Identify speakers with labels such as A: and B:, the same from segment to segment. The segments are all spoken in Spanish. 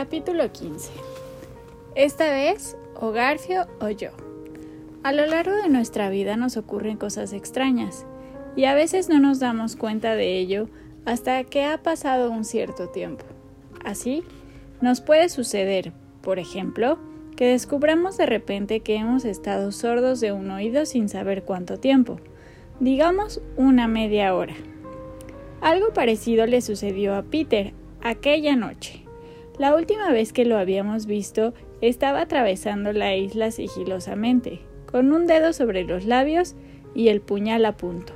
A: Capítulo 15 Esta vez, o Garfio o yo. A lo largo de nuestra vida nos ocurren cosas extrañas, y a veces no nos damos cuenta de ello hasta que ha pasado un cierto tiempo. Así, nos puede suceder, por ejemplo, que descubramos de repente que hemos estado sordos de un oído sin saber cuánto tiempo, digamos una media hora. Algo parecido le sucedió a Peter aquella noche. La última vez que lo habíamos visto estaba atravesando la isla sigilosamente, con un dedo sobre los labios y el puñal a punto.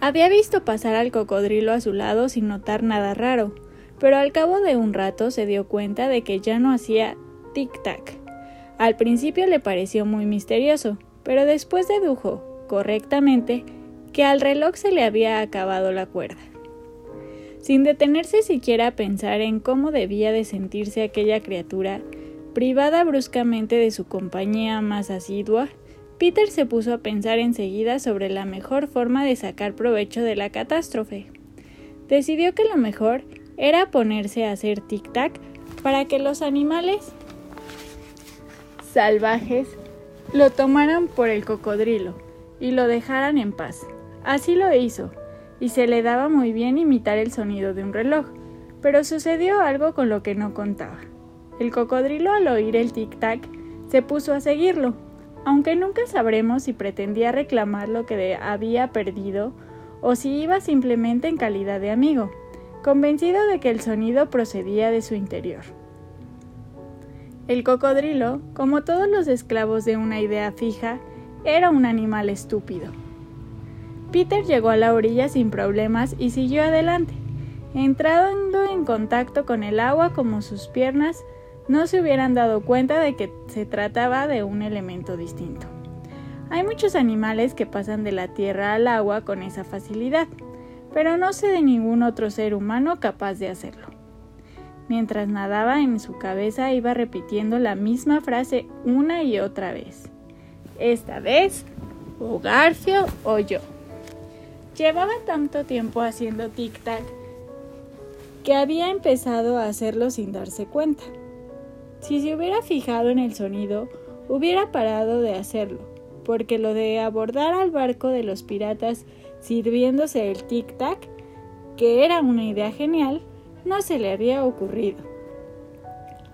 A: Había visto pasar al cocodrilo a su lado sin notar nada raro, pero al cabo de un rato se dio cuenta de que ya no hacía tic-tac. Al principio le pareció muy misterioso, pero después dedujo, correctamente, que al reloj se le había acabado la cuerda. Sin detenerse siquiera a pensar en cómo debía de sentirse aquella criatura, privada bruscamente de su compañía más asidua, Peter se puso a pensar enseguida sobre la mejor forma de sacar provecho de la catástrofe. Decidió que lo mejor era ponerse a hacer tic-tac para que los animales salvajes lo tomaran por el cocodrilo y lo dejaran en paz. Así lo hizo, y se le daba muy bien imitar el sonido de un reloj, pero sucedió algo con lo que no contaba. El cocodrilo al oír el tic-tac se puso a seguirlo, aunque nunca sabremos si pretendía reclamar lo que había perdido o si iba simplemente en calidad de amigo, convencido de que el sonido procedía de su interior. El cocodrilo, como todos los esclavos de una idea fija, era un animal estúpido. Peter llegó a la orilla sin problemas y siguió adelante, entrando en contacto con el agua como sus piernas no se hubieran dado cuenta de que se trataba de un elemento distinto. Hay muchos animales que pasan de la tierra al agua con esa facilidad, pero no sé de ningún otro ser humano capaz de hacerlo. Mientras nadaba en su cabeza iba repitiendo la misma frase una y otra vez. Esta vez, o Garfio o yo. Llevaba tanto tiempo haciendo tic-tac que había empezado a hacerlo sin darse cuenta. Si se hubiera fijado en el sonido, hubiera parado de hacerlo, porque lo de abordar al barco de los piratas sirviéndose el tic-tac, que era una idea genial, no se le había ocurrido.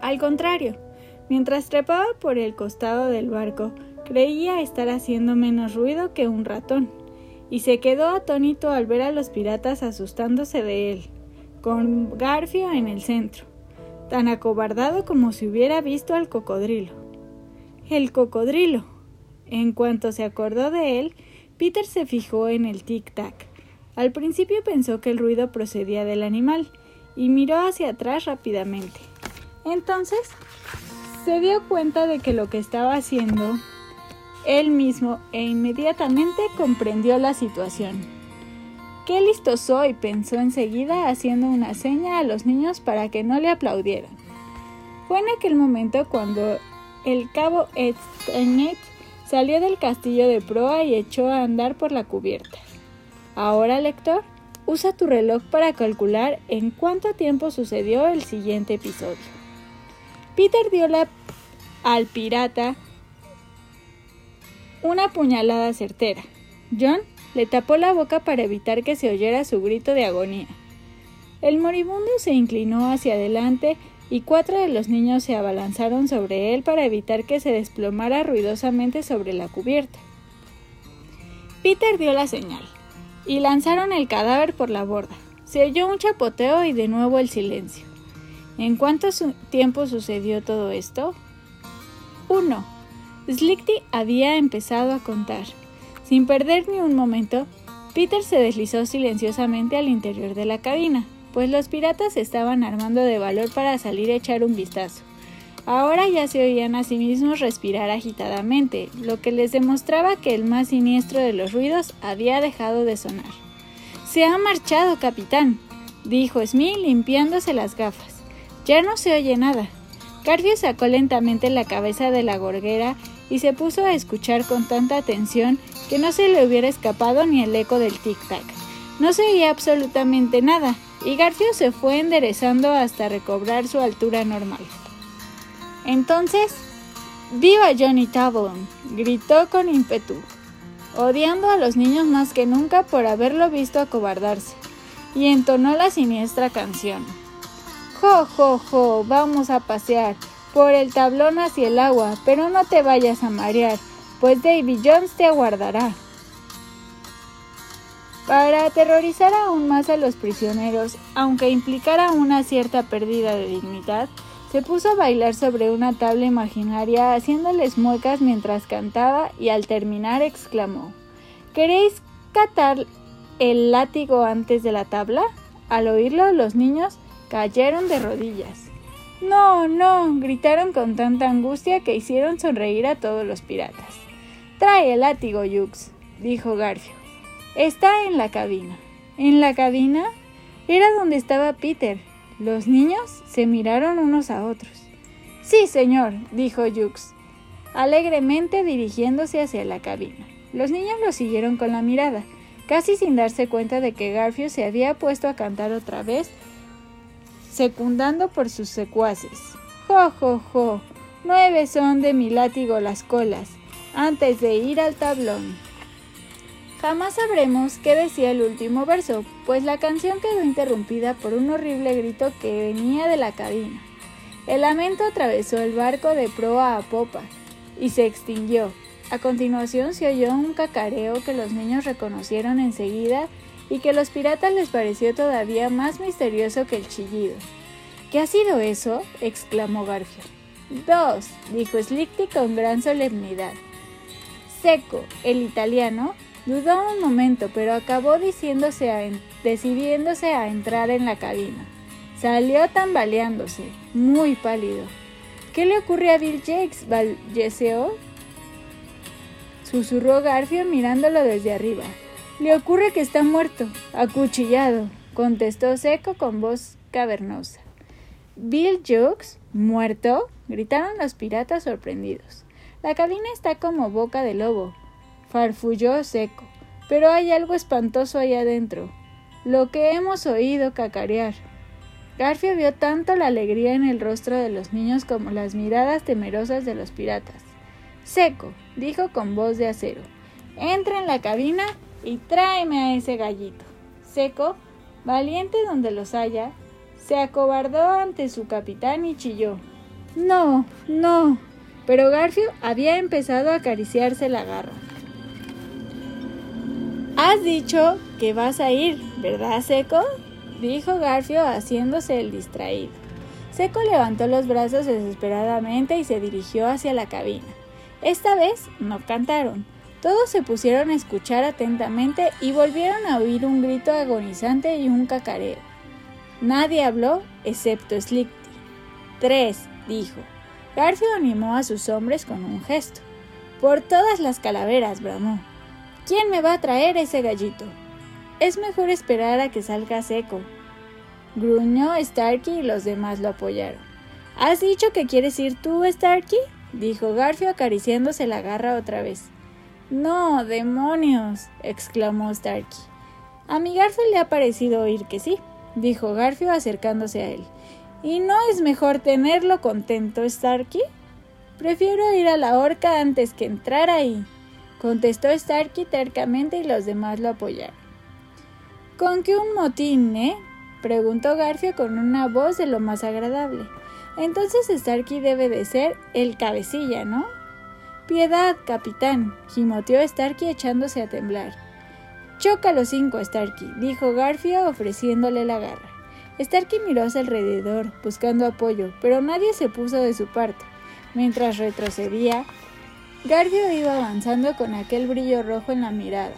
A: Al contrario, mientras trepaba por el costado del barco, creía estar haciendo menos ruido que un ratón y se quedó atónito al ver a los piratas asustándose de él, con Garfio en el centro, tan acobardado como si hubiera visto al cocodrilo. El cocodrilo. En cuanto se acordó de él, Peter se fijó en el tic-tac. Al principio pensó que el ruido procedía del animal y miró hacia atrás rápidamente. Entonces se dio cuenta de que lo que estaba haciendo él mismo e inmediatamente comprendió la situación. Qué listo soy, pensó enseguida haciendo una seña a los niños para que no le aplaudieran. Fue en aquel momento cuando el cabo Edsteinech salió del castillo de proa y echó a andar por la cubierta. Ahora, lector, usa tu reloj para calcular en cuánto tiempo sucedió el siguiente episodio. Peter dio la al pirata una puñalada certera. John le tapó la boca para evitar que se oyera su grito de agonía. El moribundo se inclinó hacia adelante y cuatro de los niños se abalanzaron sobre él para evitar que se desplomara ruidosamente sobre la cubierta. Peter dio la señal y lanzaron el cadáver por la borda. Se oyó un chapoteo y de nuevo el silencio. ¿En cuánto tiempo sucedió todo esto? Uno, Slickty había empezado a contar. Sin perder ni un momento, Peter se deslizó silenciosamente al interior de la cabina, pues los piratas estaban armando de valor para salir a echar un vistazo. Ahora ya se oían a sí mismos respirar agitadamente, lo que les demostraba que el más siniestro de los ruidos había dejado de sonar. Se ha marchado, capitán, dijo Smith limpiándose las gafas. Ya no se oye nada. Carfio sacó lentamente la cabeza de la gorguera y se puso a escuchar con tanta atención que no se le hubiera escapado ni el eco del tic-tac. No se oía absolutamente nada, y Garfio se fue enderezando hasta recobrar su altura normal. Entonces, ¡Viva Johnny Tablon! gritó con ímpetu, odiando a los niños más que nunca por haberlo visto acobardarse, y entonó la siniestra canción. Jo, jo, jo, vamos a pasear por el tablón hacia el agua, pero no te vayas a marear, pues Davy Jones te aguardará. Para aterrorizar aún más a los prisioneros, aunque implicara una cierta pérdida de dignidad, se puso a bailar sobre una tabla imaginaria haciéndoles muecas mientras cantaba y al terminar exclamó ¿Queréis catar el látigo antes de la tabla? Al oírlo los niños cayeron de rodillas. No, no, gritaron con tanta angustia que hicieron sonreír a todos los piratas. Trae el látigo, Jux, dijo Garfio. Está en la cabina. ¿En la cabina? Era donde estaba Peter. Los niños se miraron unos a otros. Sí, señor, dijo Jux, alegremente dirigiéndose hacia la cabina. Los niños lo siguieron con la mirada, casi sin darse cuenta de que Garfio se había puesto a cantar otra vez, secundando por sus secuaces. Jo, jo, jo, nueve son de mi látigo las colas, antes de ir al tablón. Jamás sabremos qué decía el último verso, pues la canción quedó interrumpida por un horrible grito que venía de la cabina. El lamento atravesó el barco de proa a popa y se extinguió. A continuación se oyó un cacareo que los niños reconocieron enseguida y que a los piratas les pareció todavía más misterioso que el chillido. ¿Qué ha sido eso? exclamó Garfio. Dos, dijo Slickty con gran solemnidad. Seco, el italiano, Dudó un momento, pero acabó diciéndose decidiéndose a entrar en la cabina. Salió tambaleándose, muy pálido. ¿Qué le ocurre a Bill Jakes? ¿Balleseó? Susurró Garfio mirándolo desde arriba. Le ocurre que está muerto, acuchillado, contestó Seco con voz cavernosa. ¿Bill Jokes? ¿Muerto? gritaron los piratas sorprendidos. La cabina está como boca de lobo farfulló seco. Pero hay algo espantoso ahí adentro. Lo que hemos oído cacarear. Garfio vio tanto la alegría en el rostro de los niños como las miradas temerosas de los piratas. Seco, dijo con voz de acero. Entra en la cabina y tráeme a ese gallito. Seco, valiente donde los haya, se acobardó ante su capitán y chilló. No, no. Pero Garfio había empezado a acariciarse la garra. Has dicho que vas a ir, ¿verdad, Seco? dijo Garfio haciéndose el distraído. Seco levantó los brazos desesperadamente y se dirigió hacia la cabina. Esta vez no cantaron. Todos se pusieron a escuchar atentamente y volvieron a oír un grito agonizante y un cacareo. Nadie habló excepto Slickty. Tres, dijo. Garfio animó a sus hombres con un gesto. Por todas las calaveras, bramó. ¿Quién me va a traer ese gallito? Es mejor esperar a que salga seco. Gruñó Starkey y los demás lo apoyaron. ¿Has dicho que quieres ir tú, Starkey? dijo Garfio acariciándose la garra otra vez. No, demonios, exclamó Starkey. A mi Garfio le ha parecido oír que sí, dijo Garfio acercándose a él. ¿Y no es mejor tenerlo contento, Starkey? Prefiero ir a la horca antes que entrar ahí contestó Starkey tercamente y los demás lo apoyaron. ¿Con qué un motín, eh? preguntó Garfio con una voz de lo más agradable. Entonces Starkey debe de ser el cabecilla, ¿no? Piedad, capitán, gimoteó Starkey echándose a temblar. Choca los cinco, Starkey, dijo Garfio ofreciéndole la garra. Starkey miró hacia alrededor, buscando apoyo, pero nadie se puso de su parte. Mientras retrocedía, Garfio iba avanzando con aquel brillo rojo en la mirada.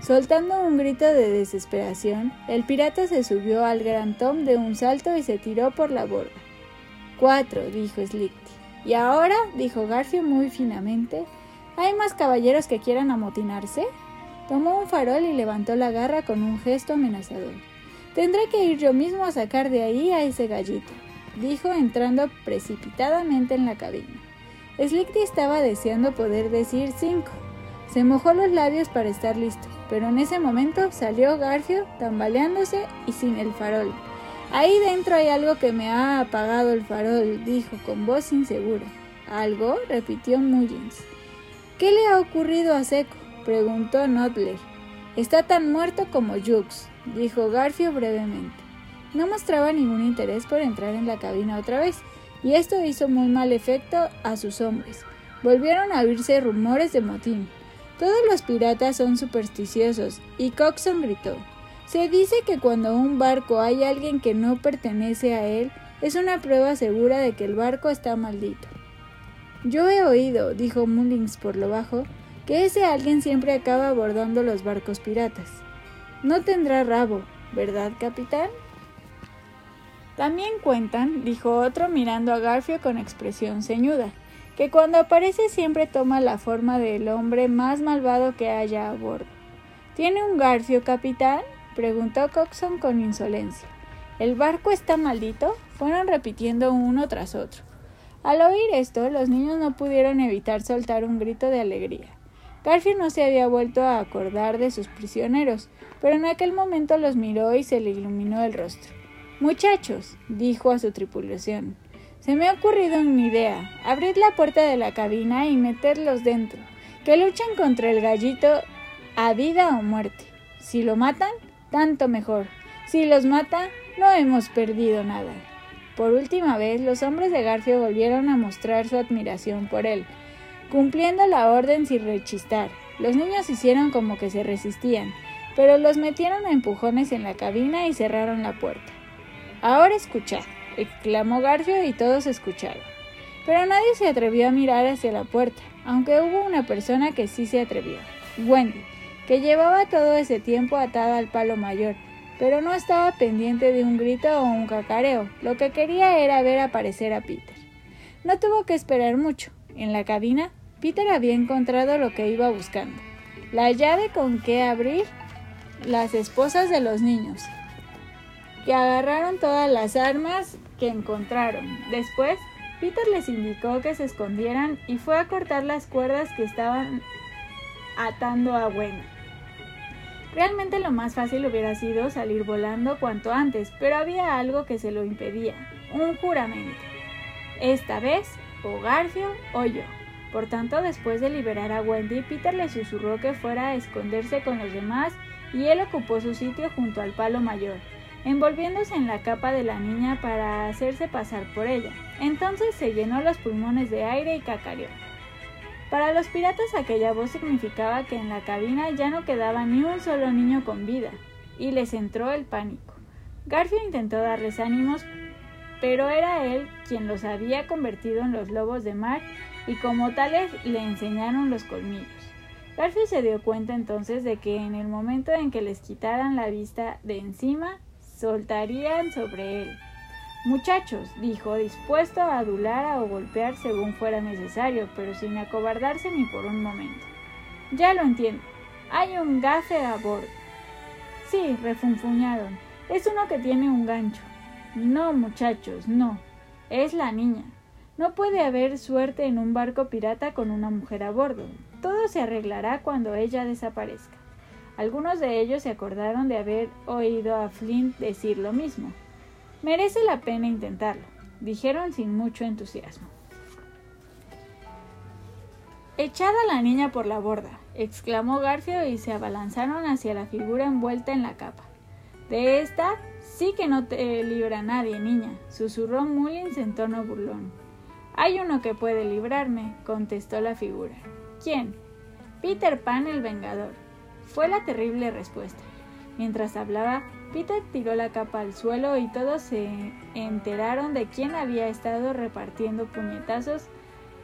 A: Soltando un grito de desesperación, el pirata se subió al gran Tom de un salto y se tiró por la borda. Cuatro, dijo Slickty. ¿Y ahora? dijo Garfio muy finamente. ¿Hay más caballeros que quieran amotinarse? Tomó un farol y levantó la garra con un gesto amenazador. Tendré que ir yo mismo a sacar de ahí a ese gallito, dijo entrando precipitadamente en la cabina. Slickty estaba deseando poder decir cinco. Se mojó los labios para estar listo, pero en ese momento salió Garfio tambaleándose y sin el farol. Ahí dentro hay algo que me ha apagado el farol, dijo con voz insegura. ¿Algo? repitió Mullins. ¿Qué le ha ocurrido a Seco? preguntó Notler. Está tan muerto como Jux, dijo Garfio brevemente. No mostraba ningún interés por entrar en la cabina otra vez, y esto hizo muy mal efecto a sus hombres. Volvieron a oírse rumores de motín. Todos los piratas son supersticiosos, y Coxon gritó. Se dice que cuando un barco hay alguien que no pertenece a él, es una prueba segura de que el barco está maldito. Yo he oído, dijo Mullins por lo bajo, que ese alguien siempre acaba abordando los barcos piratas. No tendrá rabo, ¿verdad, capitán? También cuentan, dijo otro mirando a Garfio con expresión ceñuda, que cuando aparece siempre toma la forma del hombre más malvado que haya a bordo. ¿Tiene un Garfio, capitán? Preguntó Coxon con insolencia. ¿El barco está maldito? Fueron repitiendo uno tras otro. Al oír esto, los niños no pudieron evitar soltar un grito de alegría. Garfield no se había vuelto a acordar de sus prisioneros, pero en aquel momento los miró y se le iluminó el rostro. Muchachos, dijo a su tripulación, se me ha ocurrido una idea. Abrid la puerta de la cabina y meterlos dentro. Que luchen contra el gallito a vida o muerte. Si lo matan, tanto mejor. Si los mata, no hemos perdido nada. Por última vez, los hombres de Garfio volvieron a mostrar su admiración por él, cumpliendo la orden sin rechistar. Los niños hicieron como que se resistían, pero los metieron a empujones en la cabina y cerraron la puerta. Ahora escuchad, exclamó Garfio y todos escucharon. Pero nadie se atrevió a mirar hacia la puerta, aunque hubo una persona que sí se atrevió, Wendy, que llevaba todo ese tiempo atada al palo mayor, pero no estaba pendiente de un grito o un cacareo, lo que quería era ver aparecer a Peter. No tuvo que esperar mucho. En la cabina, Peter había encontrado lo que iba buscando, la llave con que abrir las esposas de los niños, que agarraron todas las armas que encontraron. Después, Peter les indicó que se escondieran y fue a cortar las cuerdas que estaban atando a Wendy. Realmente lo más fácil hubiera sido salir volando cuanto antes, pero había algo que se lo impedía, un juramento. Esta vez, o Garfio o yo. Por tanto, después de liberar a Wendy, Peter le susurró que fuera a esconderse con los demás y él ocupó su sitio junto al palo mayor, envolviéndose en la capa de la niña para hacerse pasar por ella. Entonces se llenó los pulmones de aire y cacareó. Para los piratas aquella voz significaba que en la cabina ya no quedaba ni un solo niño con vida, y les entró el pánico. Garfield intentó darles ánimos, pero era él quien los había convertido en los lobos de mar y como tales le enseñaron los colmillos. Garfield se dio cuenta entonces de que en el momento en que les quitaran la vista de encima, soltarían sobre él. Muchachos, dijo, dispuesto a adular o golpear según fuera necesario, pero sin acobardarse ni por un momento. Ya lo entiendo. Hay un gafe a bordo. Sí, refunfuñaron. Es uno que tiene un gancho. No, muchachos, no. Es la niña. No puede haber suerte en un barco pirata con una mujer a bordo. Todo se arreglará cuando ella desaparezca. Algunos de ellos se acordaron de haber oído a Flint decir lo mismo. Merece la pena intentarlo, dijeron sin mucho entusiasmo. Echad a la niña por la borda, exclamó Garfio y se abalanzaron hacia la figura envuelta en la capa. De esta sí que no te libra nadie, niña, susurró Mullins en tono burlón. Hay uno que puede librarme, contestó la figura. ¿Quién? Peter Pan el Vengador. Fue la terrible respuesta. Mientras hablaba, Peter tiró la capa al suelo y todos se enteraron de quién había estado repartiendo puñetazos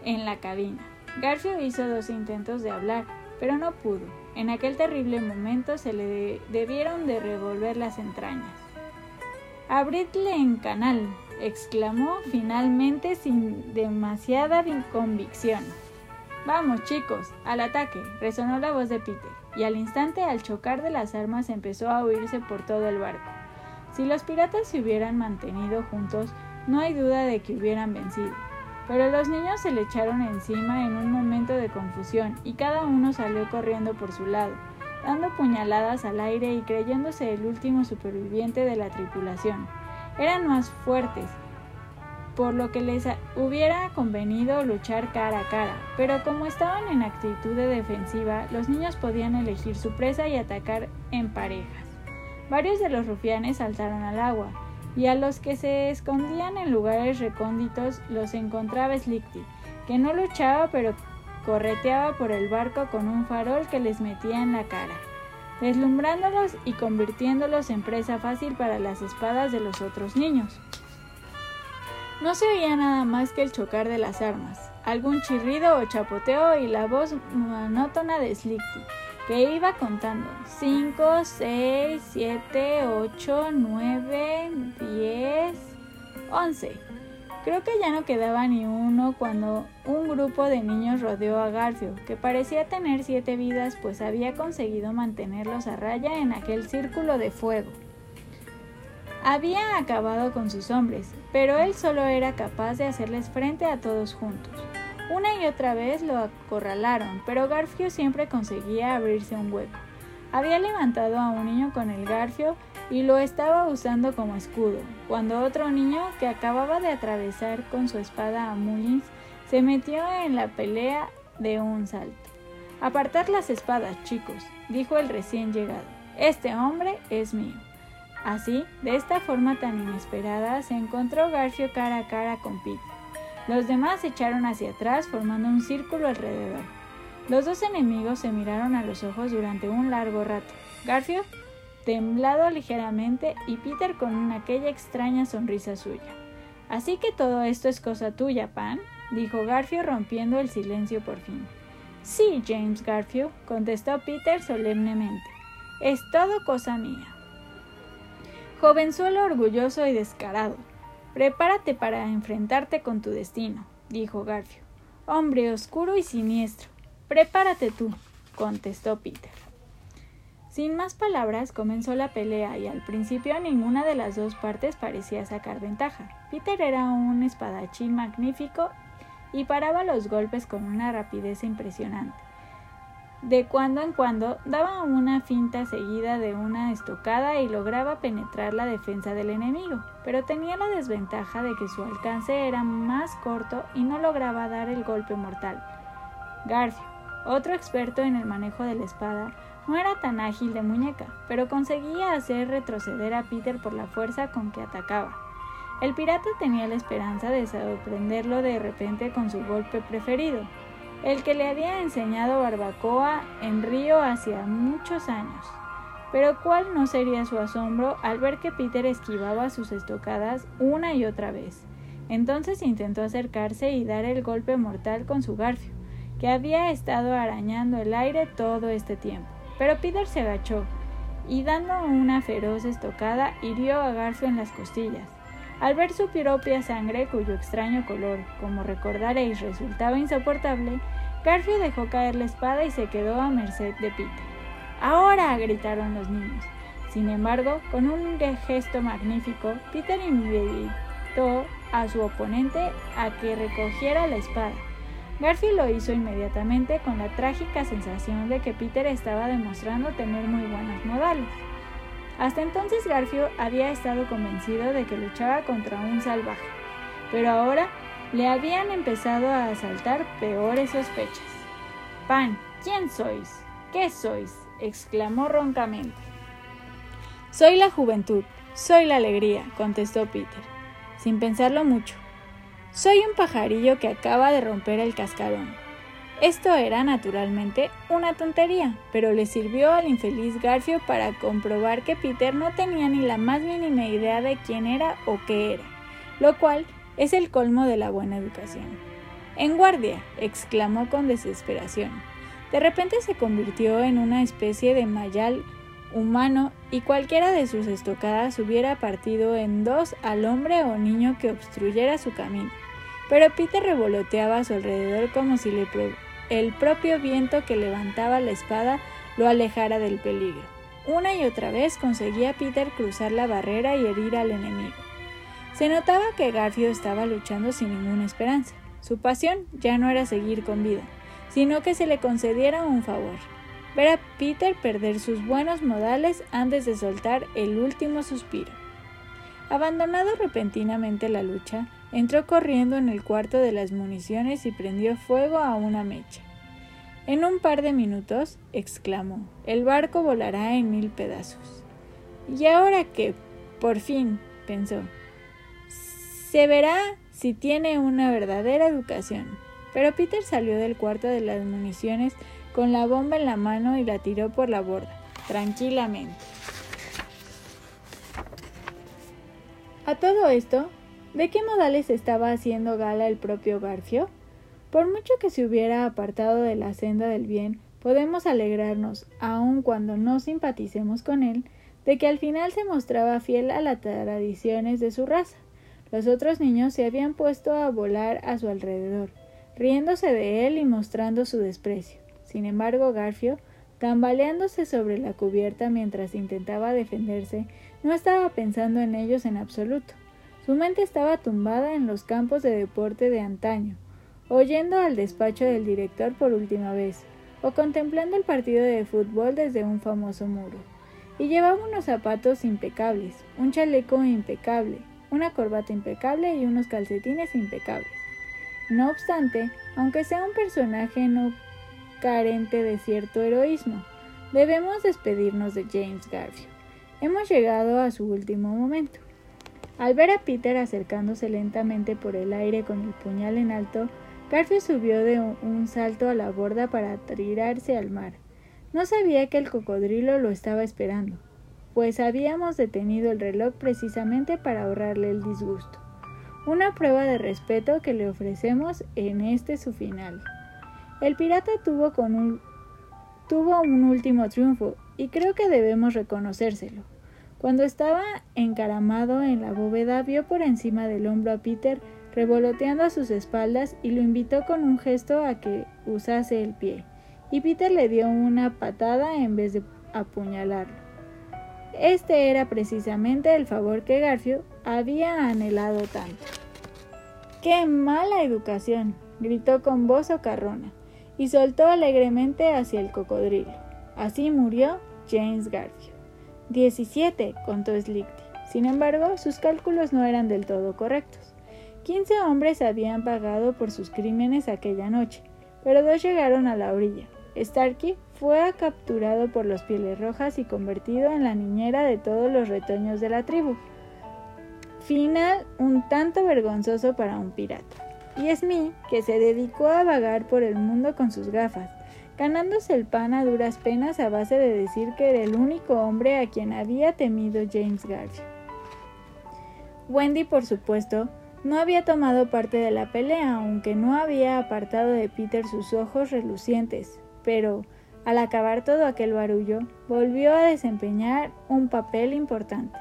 A: en la cabina. Garfield hizo dos intentos de hablar, pero no pudo. En aquel terrible momento se le debieron de revolver las entrañas. Abridle en canal, exclamó finalmente sin demasiada convicción. Vamos, chicos, al ataque, resonó la voz de Peter y al instante al chocar de las armas empezó a oírse por todo el barco. Si los piratas se hubieran mantenido juntos, no hay duda de que hubieran vencido. Pero los niños se le echaron encima en un momento de confusión y cada uno salió corriendo por su lado, dando puñaladas al aire y creyéndose el último superviviente de la tripulación. eran más fuertes, por lo que les hubiera convenido luchar cara a cara, pero como estaban en actitud de defensiva, los niños podían elegir su presa y atacar en parejas. Varios de los rufianes saltaron al agua, y a los que se escondían en lugares recónditos los encontraba Slickty, que no luchaba pero correteaba por el barco con un farol que les metía en la cara, deslumbrándolos y convirtiéndolos en presa fácil para las espadas de los otros niños. No se oía nada más que el chocar de las armas, algún chirrido o chapoteo y la voz monótona de Slickty, que iba contando 5, 6, 7, 8, 9, 10, 11. Creo que ya no quedaba ni uno cuando un grupo de niños rodeó a Garfio, que parecía tener siete vidas pues había conseguido mantenerlos a raya en aquel círculo de fuego. Había acabado con sus hombres, pero él solo era capaz de hacerles frente a todos juntos. Una y otra vez lo acorralaron, pero Garfio siempre conseguía abrirse un hueco. Había levantado a un niño con el garfio y lo estaba usando como escudo, cuando otro niño, que acababa de atravesar con su espada a Mullins, se metió en la pelea de un salto. Apartar las espadas, chicos, dijo el recién llegado. Este hombre es mío. Así, de esta forma tan inesperada, se encontró Garfio cara a cara con Pete. Los demás se echaron hacia atrás formando un círculo alrededor. Los dos enemigos se miraron a los ojos durante un largo rato. Garfio, temblado ligeramente, y Peter con aquella extraña sonrisa suya. Así que todo esto es cosa tuya, Pan, dijo Garfio rompiendo el silencio por fin. Sí, James Garfio, contestó Peter solemnemente. Es todo cosa mía. Jovenzuelo orgulloso y descarado. Prepárate para enfrentarte con tu destino, dijo Garfio. Hombre oscuro y siniestro. Prepárate tú, contestó Peter. Sin más palabras comenzó la pelea y al principio ninguna de las dos partes parecía sacar ventaja. Peter era un espadachín magnífico y paraba los golpes con una rapidez impresionante. De cuando en cuando daba una finta seguida de una estocada y lograba penetrar la defensa del enemigo, pero tenía la desventaja de que su alcance era más corto y no lograba dar el golpe mortal. Garfio, otro experto en el manejo de la espada, no era tan ágil de muñeca, pero conseguía hacer retroceder a Peter por la fuerza con que atacaba. El pirata tenía la esperanza de sorprenderlo de repente con su golpe preferido, el que le había enseñado barbacoa en Río hacía muchos años. Pero cuál no sería su asombro al ver que Peter esquivaba sus estocadas una y otra vez. Entonces intentó acercarse y dar el golpe mortal con su garfio, que había estado arañando el aire todo este tiempo. Pero Peter se agachó y dando una feroz estocada hirió a Garfio en las costillas. Al ver su propia sangre, cuyo extraño color, como recordaréis, resultaba insoportable, Garfio dejó caer la espada y se quedó a merced de Peter. ¡Ahora! gritaron los niños. Sin embargo, con un gesto magnífico, Peter invitó a su oponente a que recogiera la espada. Garfio lo hizo inmediatamente con la trágica sensación de que Peter estaba demostrando tener muy buenos modales. Hasta entonces Garfio había estado convencido de que luchaba contra un salvaje, pero ahora le habían empezado a asaltar peores sospechas. Pan, ¿quién sois? ¿Qué sois? exclamó roncamente. Soy la juventud, soy la alegría, contestó Peter, sin pensarlo mucho. Soy un pajarillo que acaba de romper el cascarón. Esto era, naturalmente, una tontería, pero le sirvió al infeliz Garfio para comprobar que Peter no tenía ni la más mínima idea de quién era o qué era, lo cual es el colmo de la buena educación. En guardia, exclamó con desesperación. De repente se convirtió en una especie de mayal humano y cualquiera de sus estocadas hubiera partido en dos al hombre o niño que obstruyera su camino. Pero Peter revoloteaba a su alrededor como si el propio viento que levantaba la espada lo alejara del peligro. Una y otra vez conseguía Peter cruzar la barrera y herir al enemigo. Se notaba que Garfio estaba luchando sin ninguna esperanza. Su pasión ya no era seguir con vida, sino que se le concediera un favor, ver a Peter perder sus buenos modales antes de soltar el último suspiro. Abandonado repentinamente la lucha, entró corriendo en el cuarto de las municiones y prendió fuego a una mecha. En un par de minutos, exclamó, el barco volará en mil pedazos. ¿Y ahora qué? Por fin, pensó. Se verá si tiene una verdadera educación. Pero Peter salió del cuarto de las municiones con la bomba en la mano y la tiró por la borda, tranquilamente. A todo esto, ¿de qué modales estaba haciendo gala el propio Garfio? Por mucho que se hubiera apartado de la senda del bien, podemos alegrarnos, aun cuando no simpaticemos con él, de que al final se mostraba fiel a las tradiciones de su raza. Los otros niños se habían puesto a volar a su alrededor, riéndose de él y mostrando su desprecio. Sin embargo, Garfio, tambaleándose sobre la cubierta mientras intentaba defenderse, no estaba pensando en ellos en absoluto. Su mente estaba tumbada en los campos de deporte de antaño, oyendo al despacho del director por última vez, o contemplando el partido de fútbol desde un famoso muro. Y llevaba unos zapatos impecables, un chaleco impecable, una corbata impecable y unos calcetines impecables. No obstante, aunque sea un personaje no carente de cierto heroísmo, debemos despedirnos de James Garfield. Hemos llegado a su último momento. Al ver a Peter acercándose lentamente por el aire con el puñal en alto, Garfield subió de un salto a la borda para tirarse al mar. No sabía que el cocodrilo lo estaba esperando, pues habíamos detenido el reloj precisamente para ahorrarle el disgusto. Una prueba de respeto que le ofrecemos en este su final. El pirata tuvo, tuvo un último triunfo y creo que debemos reconocérselo. Cuando estaba encaramado en la bóveda, vio por encima del hombro a Peter revoloteando a sus espaldas y lo invitó con un gesto a que usase el pie. Y Peter le dio una patada en vez de apuñalarlo. Este era precisamente el favor que Garfio había anhelado tanto. ¡Qué mala educación! gritó con voz ocarrona y soltó alegremente hacia el cocodrilo. Así murió James Garfield. 17, contó Slickty. Sin embargo, sus cálculos no eran del todo correctos. Quince hombres habían pagado por sus crímenes aquella noche, pero dos llegaron a la orilla. Starkey fue capturado por los pieles rojas y convertido en la niñera de todos los retoños de la tribu. Final un tanto vergonzoso para un pirata. Y Smee, que se dedicó a vagar por el mundo con sus gafas, ganándose el pan a duras penas a base de decir que era el único hombre a quien había temido James Garfield. Wendy, por supuesto, no había tomado parte de la pelea, aunque no había apartado de Peter sus ojos relucientes, pero, al acabar todo aquel barullo, volvió a desempeñar un papel importante.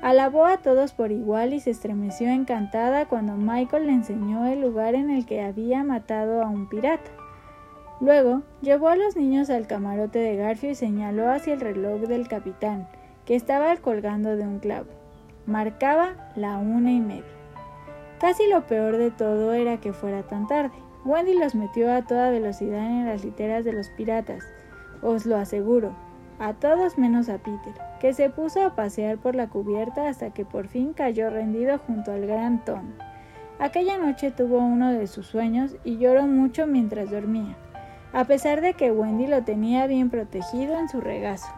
A: Alabó a todos por igual y se estremeció encantada cuando Michael le enseñó el lugar en el que había matado a un pirata. Luego llevó a los niños al camarote de Garfio y señaló hacia el reloj del capitán, que estaba colgando de un clavo. Marcaba la una y media. Casi lo peor de todo era que fuera tan tarde. Wendy los metió a toda velocidad en las literas de los piratas, os lo aseguro, a todos menos a Peter, que se puso a pasear por la cubierta hasta que por fin cayó rendido junto al gran Tom. Aquella noche tuvo uno de sus sueños y lloró mucho mientras dormía a pesar de que Wendy lo tenía bien protegido en su regazo.